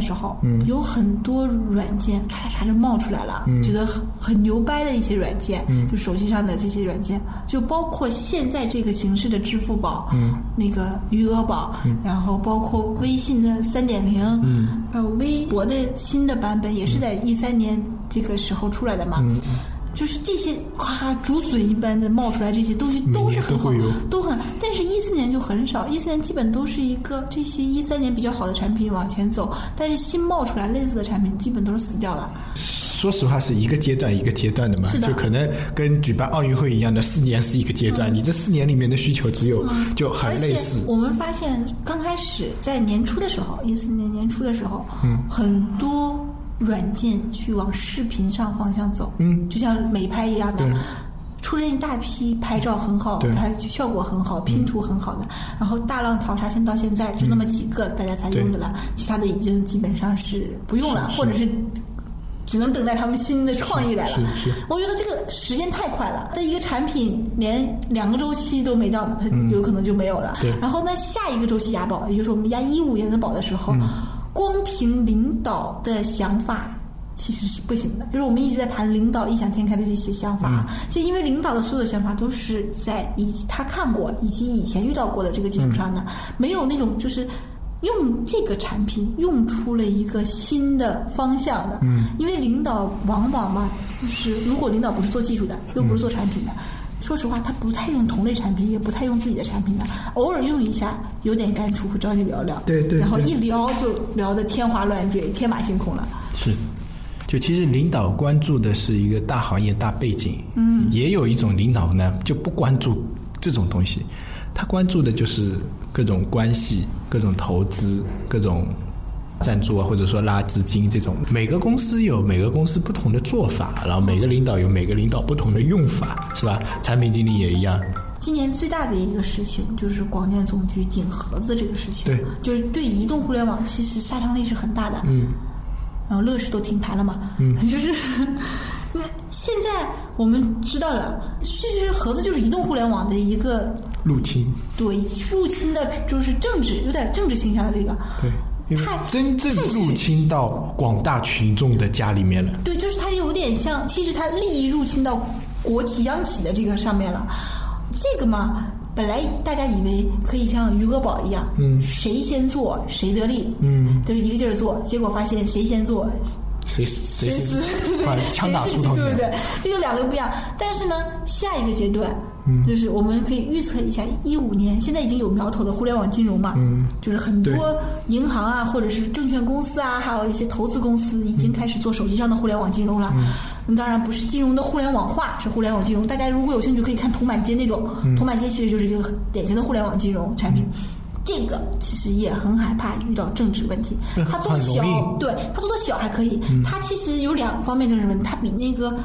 的时候，嗯，有很多软件咔嚓咔就冒出来了，嗯。觉得很很牛掰的一些软件，嗯，就手机上的这些软件，就包括现在这个形式的支付宝，嗯，那个余额宝，嗯，然后包括微信的三点零，嗯，还有微博的新的版本也是在一三年这个时候出来的嘛，嗯。就是这些哗哗竹笋一般的冒出来，这些东西都是很好都很。但是，一四年就很少，一四年基本都是一个这些一三年比较好的产品往前走，但是新冒出来类似的产品基本都是死掉了。说实话是一个阶段一个阶段的嘛，的就可能跟举办奥运会一样的，四年是一个阶段，你这四年里面的需求只有就很类似。我们发现，刚开始在年初的时候，一四年年初的时候，嗯，很多软件去往视频上方向走，嗯，就像美拍一样的。出现一大批拍照很好、拍效果很好、拼图很好的，然后大浪淘沙，现到现在就那么几个大家才用的了，其他的已经基本上是不用了，或者是只能等待他们新的创意来了。我觉得这个时间太快了，这一个产品连两个周期都没到呢，它有可能就没有了。对。然后那，下一个周期押宝，也就是我们押一五年的宝的时候，光凭领导的想法。其实是不行的，就是我们一直在谈领导异想天开的这些想法啊，就因为领导的所有的想法都是在以及他看过以及以前遇到过的这个基础上的，没有那种就是用这个产品用出了一个新的方向的。嗯，因为领导往往嘛，就是如果领导不是做技术的，又不是做产品的。说实话，他不太用同类产品，也不太用自己的产品的，偶尔用一下，有点感触，会找你聊聊。对对对然后一聊就聊得天花乱坠、天马行空了。是，就其实领导关注的是一个大行业、大背景，嗯，也有一种领导呢就不关注这种东西，他关注的就是各种关系、各种投资、各种赞助啊，或者说拉资金这种。每个公司有每个公司不同的做法，然后每个领导有每个领导不同的用法，是吧？产品经理也一样，今年最大的一个事情就是广电总局紧盒子这个事情，对，就是对移动互联网其实杀伤力是很大的，嗯，然后乐视都停牌了嘛，嗯，就是。那现在我们知道了，其实盒子就是移动互联网的一个入侵，对入侵的，就是政治有点政治倾向的这个，对，因为太真正入侵到广大群众的家里面了。对，就是它有点像，其实它利益入侵到国企、央企的这个上面了。这个嘛，本来大家以为可以像余额宝一样，嗯，谁先做谁得利，嗯，就一个劲儿做，结果发现谁先做谁谁谁死，对不对？这就两个不一样。但是呢，下一个阶段，嗯，就是我们可以预测一下，一五年现在已经有苗头的互联网金融嘛，嗯，就是很多银行啊，或者是证券公司啊，还有一些投资公司已经开始做手机上的互联网金融了。嗯，当然不是金融的互联网化，是互联网金融。大家如果有兴趣，可以看铜板街那种，铜板街其实就是一个典型的互联网金融产品。这个其实也很害怕遇到政治问题，他做的小对他做的小还可以，他其实有两方面政治问题，他比那个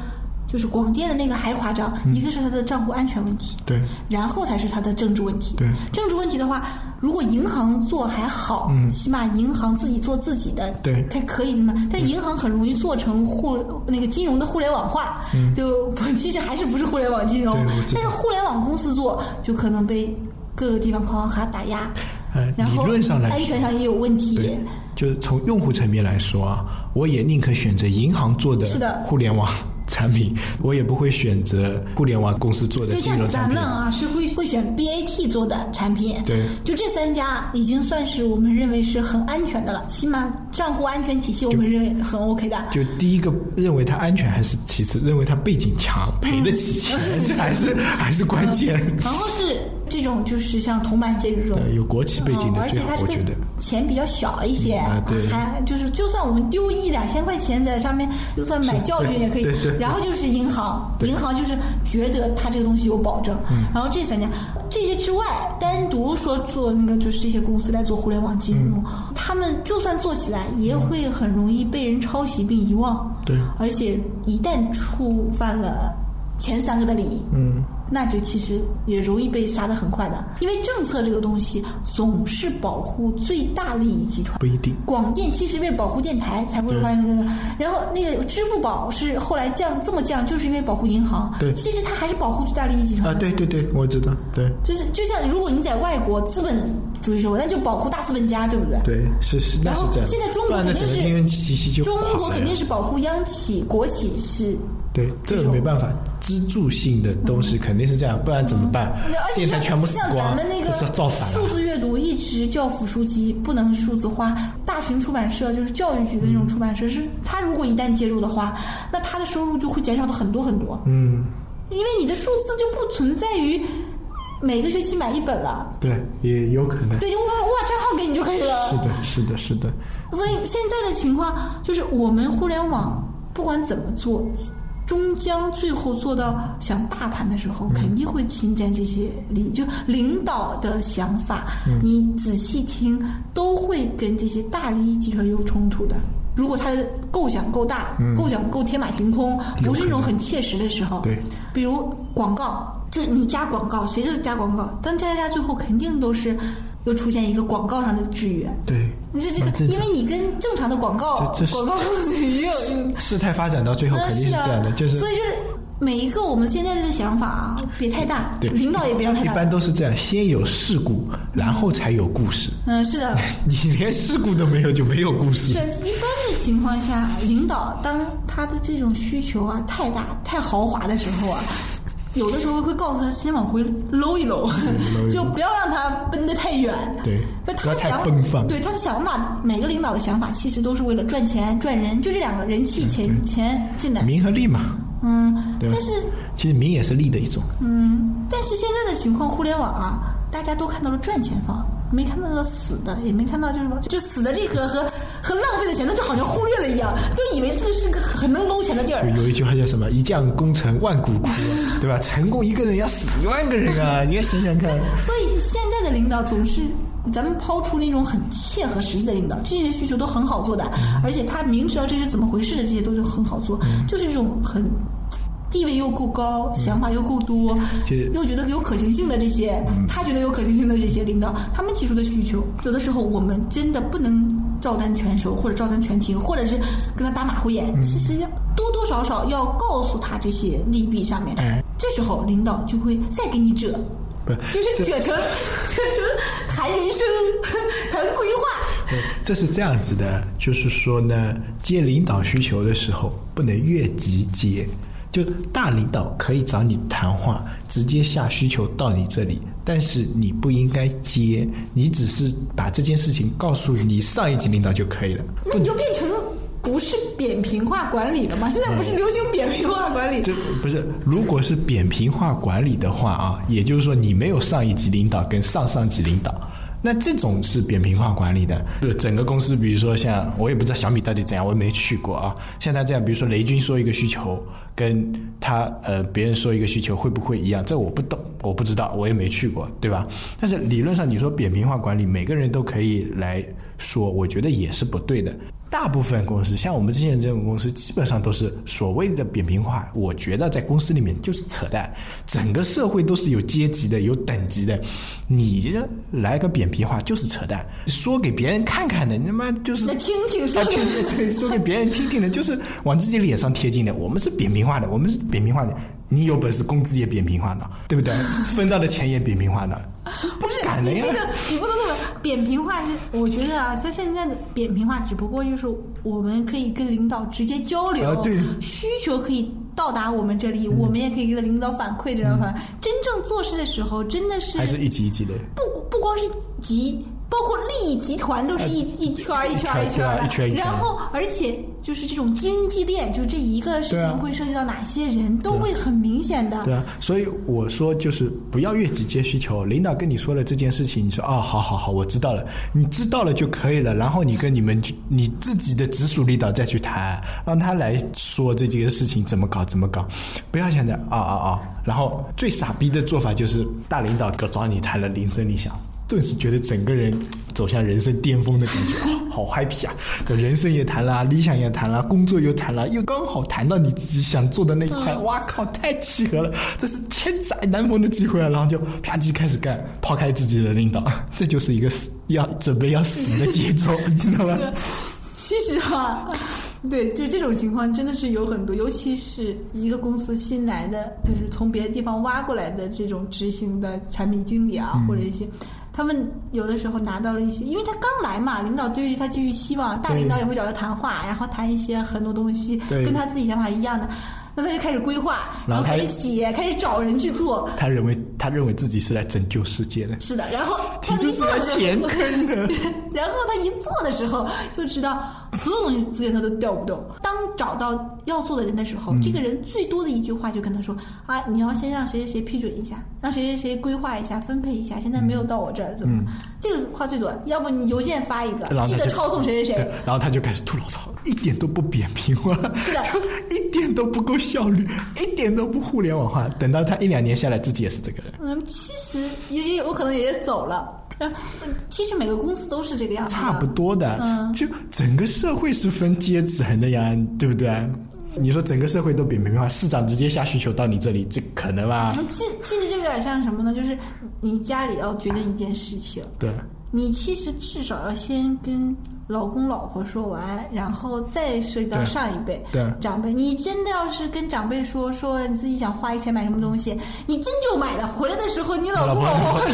就是广电的那个还夸张，一个是他的账户安全问题，对，然后才是他的政治问题。对政治问题的话，如果银行做还好，起码银行自己做自己的，对它可以的嘛。但银行很容易做成互那个金融的互联网化，就其实还是不是互联网金融但是互联网公司做就可能被各个地方框卡打压，呃，然后理论上来安，全上也有问题。就是从用户层面来说啊，我也宁可选择银行做的是的互联网 产品，我也不会选择互联网公司做的就金融产品像咱们。啊，是会会选 BAT 做的产品，对就这三家已经算是我们认为是很安全的了，起码账户安全体系我们认为很 OK 的。就第一个认为它安全还是其次，认为它背景强，赔得起钱，这还是还是关键。然后是这种就是像铜板街这种。有国企背景嗯的而且它这个。钱比较小一些，嗯啊对还就是就算我们丢一两千块钱在上面，就算买教训也可以然后就是银行，银行就是觉得它这个东西有保证。然后这三家，这些之外，单独说做那个就是这些公司来做互联网金融，嗯他们就算做起来，也会很容易被人抄袭并遗忘。对而且一旦触犯了前三个的利益，嗯，那就其实也容易被杀得很快的。因为政策这个东西总是保护最大利益集团。不一定。广电其实为保护电台才会发现那个，然后那个支付宝是后来降这么降，就是因为保护银行。对其实它还是保护最大利益集团。啊，对对对，我知道，对就是就像如果你在外国资本主义社会，那就保护大资本家，对不对？对，是是，那然后是这样。现在中国肯定是中国肯定是保护央企、国企是。对，这个没办法，支柱性的东西肯定是这样，不然怎么办？而且像电台全部死像光，咱们那个这是造反数。字阅读一直教辅书籍不能数字化，大群出版社就是教育局的那种出版社，是他如果一旦介入的话，那他的收入就会减少的很多很多。嗯，因为你的数字就不存在于每个学期买一本了，对，也有可能。对，我把我把账号给你就可以了。是的，是的，是的。所以现在的情况就是，我们互联网不管怎么做，终将最后做到想大盘的时候，肯定会侵占这些利益。就领导的想法，你仔细听，都会跟这些大利益集团有冲突的。如果他的构想够大，构想够天马行空，不是那种很切实的时候，对，比如广告，就是你加广告，谁就是加广告，但加加加，最后肯定都是又出现一个广告上的制约。对，你这这个，因为你跟正常的广告广告也有，事态发展到最后肯定是的这样的，就是所以就是每一个我们现在的想法啊，别太大，对领导也别让太大。一般都是这样，先有事故，然后才有故事。嗯，是的，你连事故都没有，就没有故事是。一般的情况下，领导当他的这种需求啊太大、太豪华的时候啊。有的时候会告诉他先往回搂一搂，就不要让他奔得太远。对他想奔放对他的想法，每个领导的想法其实都是为了赚钱、赚人，就这两个人气、钱钱进来。名和利嘛，嗯，对但是其实名也是利的一种。嗯，但是现在的情况，互联网啊，大家都看到了赚钱方，没看到那个死的，也没看到就是说就死的这个和和浪费的钱，那就好像忽略了一样，就以为这个是个很能搂钱的地儿。有一句话叫什么？一将功成万骨枯，对吧？成功一个人要死一万个人啊！你要想想看。所以现在的领导总是，咱们抛出那种很切合实际的领导，这些需求都很好做的，而且他明知道这是怎么回事的，这些都是很好做，就是这种很。地位又够高，想法又够多，又觉得有可行性的这些，他觉得有可行性的这些领导，他们提出的需求，有的时候我们真的不能照单全收，或者照单全听，或者是跟他打马虎眼。其实要多多少少要告诉他这些利弊上面，这时候领导就会再给你折，不就是折成 折成谈人生、谈规划。这是这样子的，就是说呢，接领导需求的时候不能越级接。就大领导可以找你谈话，直接下需求到你这里，但是你不应该接，你只是把这件事情告诉你上一级领导就可以了。那你就变成不是扁平化管理了吗？现在不是流行扁平化管理？这不是，如果是扁平化管理的话啊，也就是说你没有上一级领导跟上上级领导。那这种是扁平化管理的，就整个公司，比如说像我也不知道小米到底怎样，我也没去过啊。像他这样，比如说雷军说一个需求，跟他呃别人说一个需求会不会一样？这我不懂，我不知道，我也没去过，对吧？但是理论上你说扁平化管理，每个人都可以来说，我觉得也是不对的。大部分公司，像我们之前这种公司，基本上都是所谓的扁平化。我觉得在公司里面就是扯淡。整个社会都是有阶级的、有等级的，你来个扁平化就是扯淡。说给别人看看的，你他妈就是听听说啊，对对对，说给别人听听的，就是往自己脸上贴金的。我们是扁平化的，我们是扁平化的。你有本事，工资也扁平化呢，对不对？分到的钱也扁平化呢，不是敢的呀你这个你不能这么扁平化是，我觉得啊，他现在的扁平化只不过就是我们可以跟领导直接交流，啊对需求可以到达我们这里，我们也可以给领导反馈这样反。真正做事的时候，真的是还是一级一级的。不不光是集，包括利益集团都是一一圈儿一圈儿一圈一圈然后而且就是这种经济链，就这一个事情会涉及到哪些人，都会很明显的。对啊，所以我说就是不要越级接需求。领导跟你说了这件事情，你说哦，好好好，我知道了，你知道了就可以了。然后你跟你们你自己的直属领导再去谈，让他来说这件事情怎么搞怎么搞，不要想着啊啊啊。然后最傻逼的做法就是大领导找你谈了铃声铃响。顿时觉得整个人走向人生巅峰的感觉，啊，好 happy 啊！这人生也谈了，理想也谈了，工作又谈了，又刚好谈到你自己想做的那一块，哇靠，太契合了，这是千载难逢的机会啊！然后就啪叽开始干，抛开自己的领导，这就是一个死要准备要死的节奏，你知道吗？其实哈，对，就这种情况真的是有很多，尤其是一个公司新来的，就是从别的地方挖过来的这种执行的产品经理啊，或者一些，他们有的时候拿到了一些，因为他刚来嘛，领导对于他寄予希望，大领导也会找他谈话，然后谈一些很多东西，跟他自己想法一样的。那他就开始规划，然后开始写，开始找人去做。他认为他认为自己是来拯救世界的。是的，然后他一做的时候，然后他一做的时候就知道所有东西资源他都调不动。当找到要做的人的时候，这个人最多的一句话就跟他说：“啊，你要先让谁谁谁批准一下，让谁谁谁规划一下，分配一下。现在没有到我这儿，怎么？这个话最多。要不你邮件发一个，记得抄送谁谁谁。然后他就开始吐槽槽。一点都不扁平化，是的，一点都不够效率，一点都不互联网化。等到他一两年下来，自己也是这个人。嗯，其实也也有可能也走了。嗯，其实每个公司都是这个样子，差不多的。嗯，就整个社会是分阶层的呀，对不对？你说整个社会都扁平化，市长直接下需求到你这里，这可能吗？其其实这有点像什么呢？就是你家里要决定一件事情，对，你其实至少要先跟。老公老婆说完，然后再涉及到上一辈长辈。你真的要是跟长辈说说你自己想花一千买什么东西，你真就买了，回来的时候你老公老婆会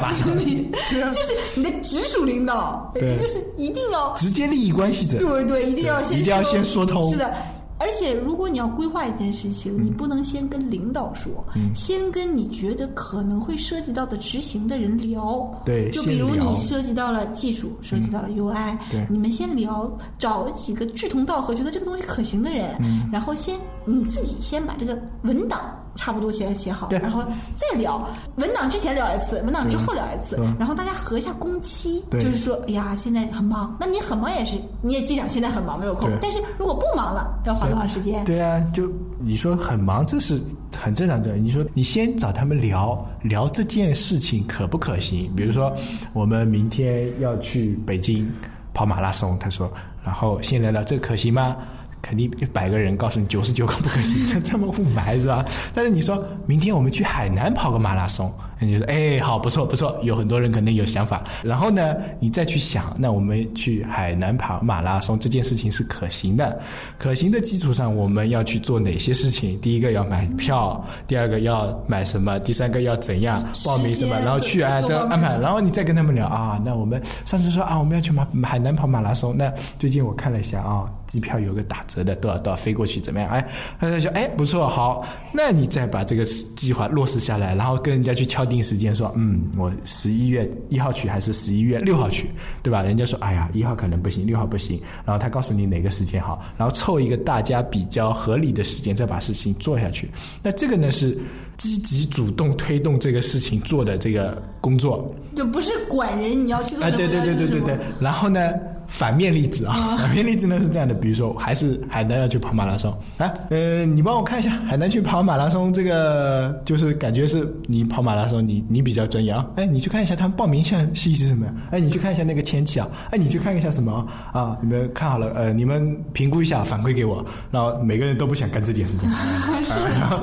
骂死你，就是你的直属领导，就是一定要直接利益关系者，对对，一定要先一定要先说通，是的。而且，如果你要规划一件事情，你不能先跟领导说，先跟你觉得可能会涉及到的执行的人聊。对，就比如你涉及到了技术，涉及到了 UI，你们先聊，找几个志同道合、觉得这个东西可行的人，然后先你自己先把这个文档。差不多写写好，然后再聊文档之前聊一次，文档之后聊一次，然后大家合一下工期，就是说，哎呀，现在很忙，那你很忙也是，你也记想现在很忙没有空，但是如果不忙了，要花多长时间？对啊，就你说很忙，这是很正常的。你说你先找他们聊聊这件事情可不可行？比如说我们明天要去北京跑马拉松，他说，然后先聊聊这可行吗？肯定一百个人告诉你九十九个不可行，这么雾霾是吧？但是你说明天我们去海南跑个马拉松。你就说哎，好，不错，不错，有很多人肯定有想法。然后呢，你再去想，那我们去海南跑马拉松这件事情是可行的。可行的基础上，我们要去做哪些事情？第一个要买票，第二个要买什么？第三个要怎样报名什么？然后去啊，都安排。然后你再跟他们聊啊，那我们上次说啊，我们要去马海南跑马拉松。那最近我看了一下啊，机票有个打折的，多少多少飞过去怎么样？哎，他就说哎，不错，好，那你再把这个计划落实下来，然后跟人家去敲。定时间说，嗯，我十一月一号去还是十一月六号去，对吧？人家说，哎呀，一号可能不行，六号不行。然后他告诉你哪个时间好，然后凑一个大家比较合理的时间，再把事情做下去。那这个呢是积极主动推动这个事情做的这个工作，就不是管人你要去做什么。对对对对对对。然后呢？反面例子啊，反面例子呢是这样的，比如说还是海南要去跑马拉松。啊，呃，你帮我看一下海南去跑马拉松这个，就是感觉是你跑马拉松，你你比较专业啊，哎，你去看一下他们报名项信息是什么呀？哎，你去看一下那个天气啊，哎，你去看一下什么啊？你们看好了，呃，你们评估一下，反馈给我，然后每个人都不想干这件事情，然后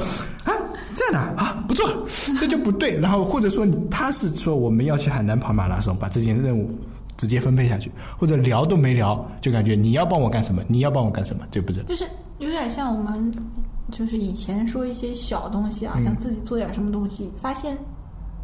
啊，这样的啊，不错，这就不对，然后或者说他是说我们要去海南跑马拉松，把这件任务。直接分配下去，或者聊都没聊，就感觉你要帮我干什么，你要帮我干什么，对不对？就是有点像我们，就是以前说一些小东西啊，想自己做点什么东西，发现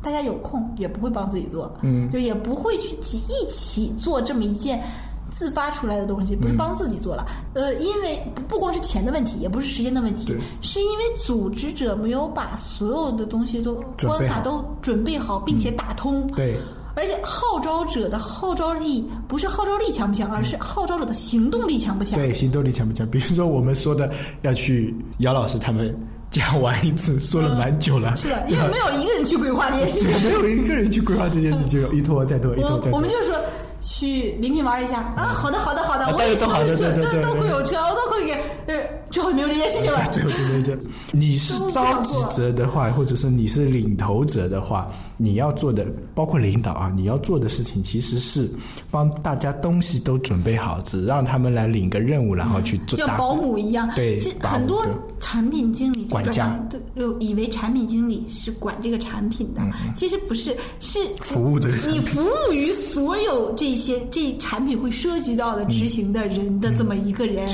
大家有空也不会帮自己做，嗯，就也不会去一一起做这么一件自发出来的东西，不是帮自己做了，呃，因为不光是钱的问题，也不是时间的问题，是因为组织者没有把所有的东西都关卡都准备好，并且打通，对。而且号召者的号召力不是号召力强不强，而是号召者的行动力强不强。对，行动力强不强？比如说我们说的要去姚老师他们家玩一次，说了蛮久了。是的，因为没有一个人去规划这件事情，没有一个人去规划这件事情，一拖再拖，一拖再拖。我们就说去临平玩一下啊，好的，好的，好的，我也都好的，都都 都会有车，我都会给。之后没有这件事情了。最后就没这。你是召集者的话，或者是你是领头者的话，你要做的，包括领导啊，你要做的事情其实是帮大家东西都准备好，只让他们来领个任务，然后去做。像保姆一样，对，其实很多产品经理管家就以为产品经理是管这个产品的，其实不是，是服务的。你服务于所有这些这产品会涉及到的执行的人的这么一个人，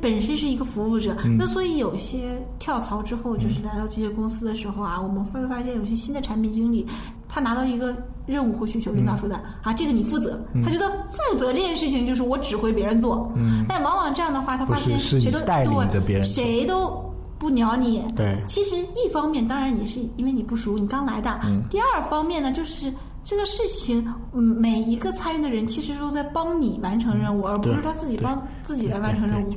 本身是一个服务者。那所以有些跳槽之后，就是来到这些公司的时候啊，我们会发现有些新的产品经理，他拿到一个任务或需求，领导说的啊，这个你负责，他觉得负责这件事情就是我指挥别人做。但往往这样的话，他发现谁都带领着别人，谁都不鸟你。对，其实一方面当然你是因为你不熟，你刚来的。第二方面呢，就是这个事情，嗯，每一个参与的人其实都在帮你完成任务，而不是他自己帮自己来完成任务。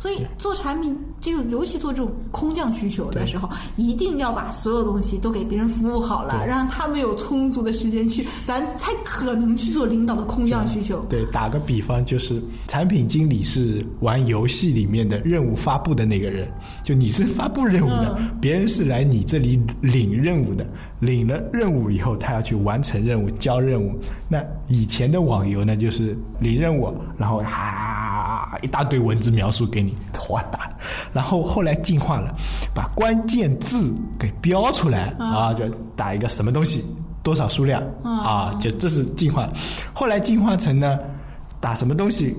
所以做产品，这种尤其做这种空降需求的时候，一定要把所有东西都给别人服务好了，让他们有充足的时间去，咱才可能去做领导的空降需求。对，打个比方，就是产品经理是玩游戏里面的任务发布的那个人，就你是发布任务的，别人是来你这里领任务的，领了任务以后，他要去完成任务、交任务。那以前的网游呢，就是领任务，然后哈一大堆文字描述给你。我打，然后后来进化了，把关键字给标出来啊，就打一个什么东西，多少数量啊，就这是进化。后来进化成呢，打什么东西，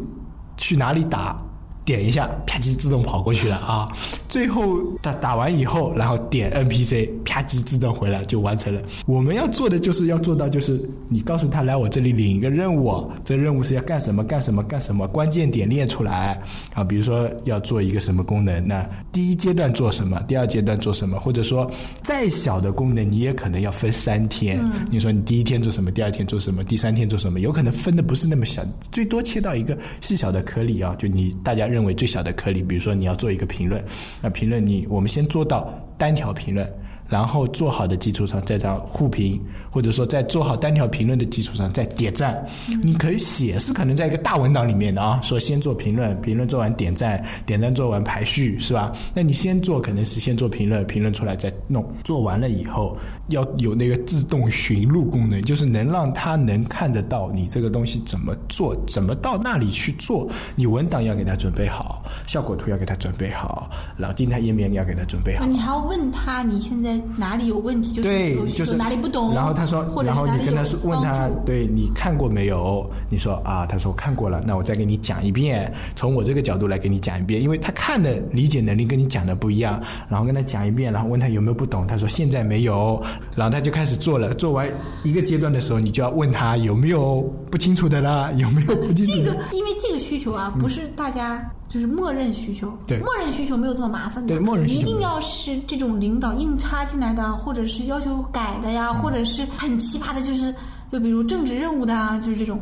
去哪里打。点一下，啪叽自动跑过去了啊！最后打打完以后，然后点 NPC，啪叽自动回来就完成了。我们要做的就是要做到，就是你告诉他来我这里领一个任务，这任务是要干什么干什么干什么，关键点列出来啊。比如说要做一个什么功能，那第一阶段做什么，第二阶段做什么，或者说再小的功能，你也可能要分三天。你说你第一天做什么，第二天做什么，第三天做什么，有可能分的不是那么小，最多切到一个细小的颗粒啊，就你大家。认为最小的颗粒，比如说你要做一个评论，那评论你我们先做到单条评论。然后做好的基础上再这互评，或者说在做好单条评论的基础上再点赞。你可以写是可能在一个大文档里面的啊，说先做评论，评论做完点赞，点赞做完排序是吧？那你先做可能是先做评论，评论出来再弄。做完了以后要有那个自动寻路功能，就是能让他能看得到你这个东西怎么做，怎么到那里去做。你文档要给他准备好，效果图要给他准备好，然后静态页面你要给他准备好。你还要问他你现在。哪里有问题？对，就是哪里不懂。然后他说，然后你跟他说，问他，对你看过没有？你说啊，他说看过了。那我再给你讲一遍，从我这个角度来给你讲一遍，因为他看的理解能力跟你讲的不一样。然后跟他讲一遍，然后问他有没有不懂。他说现在没有。然后他就开始做了。做完一个阶段的时候，你就要问他有没有不清楚的啦，有没有不清楚的？这个因为这个需求啊，不是大家。就是默认需求，对，默认需求没有这么麻烦的，对，默认需求一定要是这种领导硬插进来的，或者是要求改的呀，或者是很奇葩的，就是就比如政治任务的啊，就是这种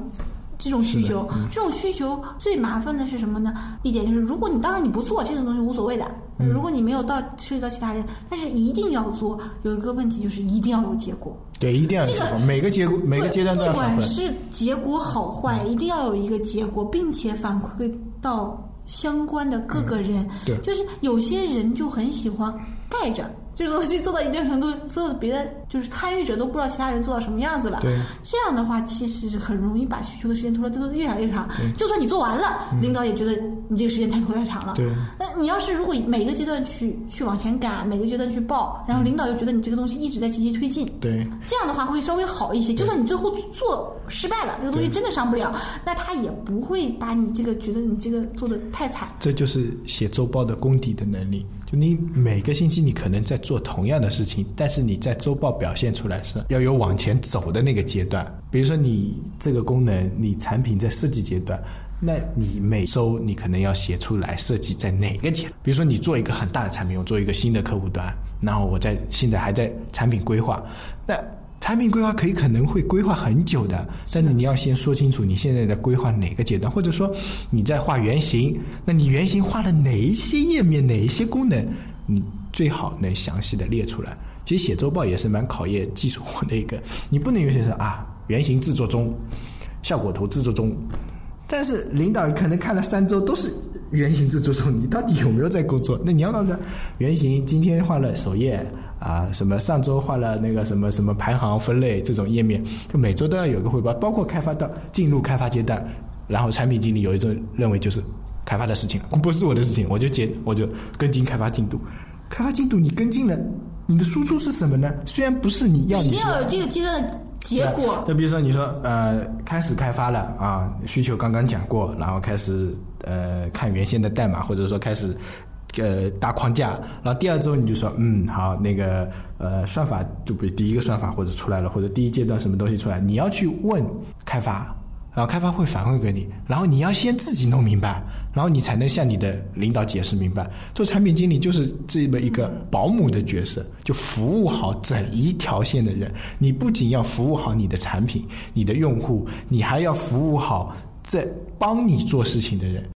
这种需求，这种需求最麻烦的是什么呢？一点就是，如果你当然你不做这种东西无所谓的，如果你没有到涉及到其他人，但是一定要做，有一个问题就是一定要有结果，对，一定要这个每个结果每个阶段都要不管是结果好坏，一定要有一个结果，并且反馈到。相关的各个人，对，就是有些人就很喜欢盖着。这个东西做到一定程度，所有的别的就是参与者都不知道其他人做到什么样子了。对，这样的话其实很容易把需求的时间拖得都越来越长。就算你做完了，领导也觉得你这个时间太拖太长了。对，那你要是如果每个阶段去去往前赶，每个阶段去报，然后领导又觉得你这个东西一直在积极推进，对，这样的话会稍微好一些。就算你最后做失败了，这个东西真的上不了，那他也不会把你这个觉得你这个做的太惨。这就是写周报的功底的能力。就你每个星期你可能在做同样的事情，但是你在周报表现出来是要有往前走的那个阶段。比如说你这个功能，你产品在设计阶段，那你每周你可能要写出来设计在哪个阶？比如说你做一个很大的产品，我做一个新的客户端，然后我在现在还在产品规划，那。产品规划可以可能会规划很久的，但是你要先说清楚你现在在规划哪个阶段，或者说你在画原型，那你原型画了哪一些页面，哪一些功能，你最好能详细的列出来。其实写周报也是蛮考验技术活的一个，你不能有些说啊，原型制作中，效果图制作中，但是领导可能看了三周都是原型制作中，你到底有没有在工作？那你要告诉他，原型今天画了首页啊，什么上周画了那个什么什么排行分类这种页面，就每周都要有个汇报，包括开发到进入开发阶段，然后产品经理有一种认为就是开发的事情，不是我的事情，我就接我就跟进开发进度，开发进度你跟进了，你的输出是什么呢？虽然不是你要你一定要有这个阶段的结果。就比如说你说呃开始开发了啊，需求刚刚讲过，然后开始呃看原先的代码，或者说开始呃搭框架，然后第二周你就说嗯好那个呃算法就比如第一个算法或者出来了，或者第一阶段什么东西出来，你要去问开发。然后开发会反馈给你，然后你要先自己弄明白，然后你才能向你的领导解释明白。做产品经理就是这么一个保姆的角色，就服务好整一条线的人。你不仅要服务好你的产品、你的用户，你还要服务好在帮你做事情的人。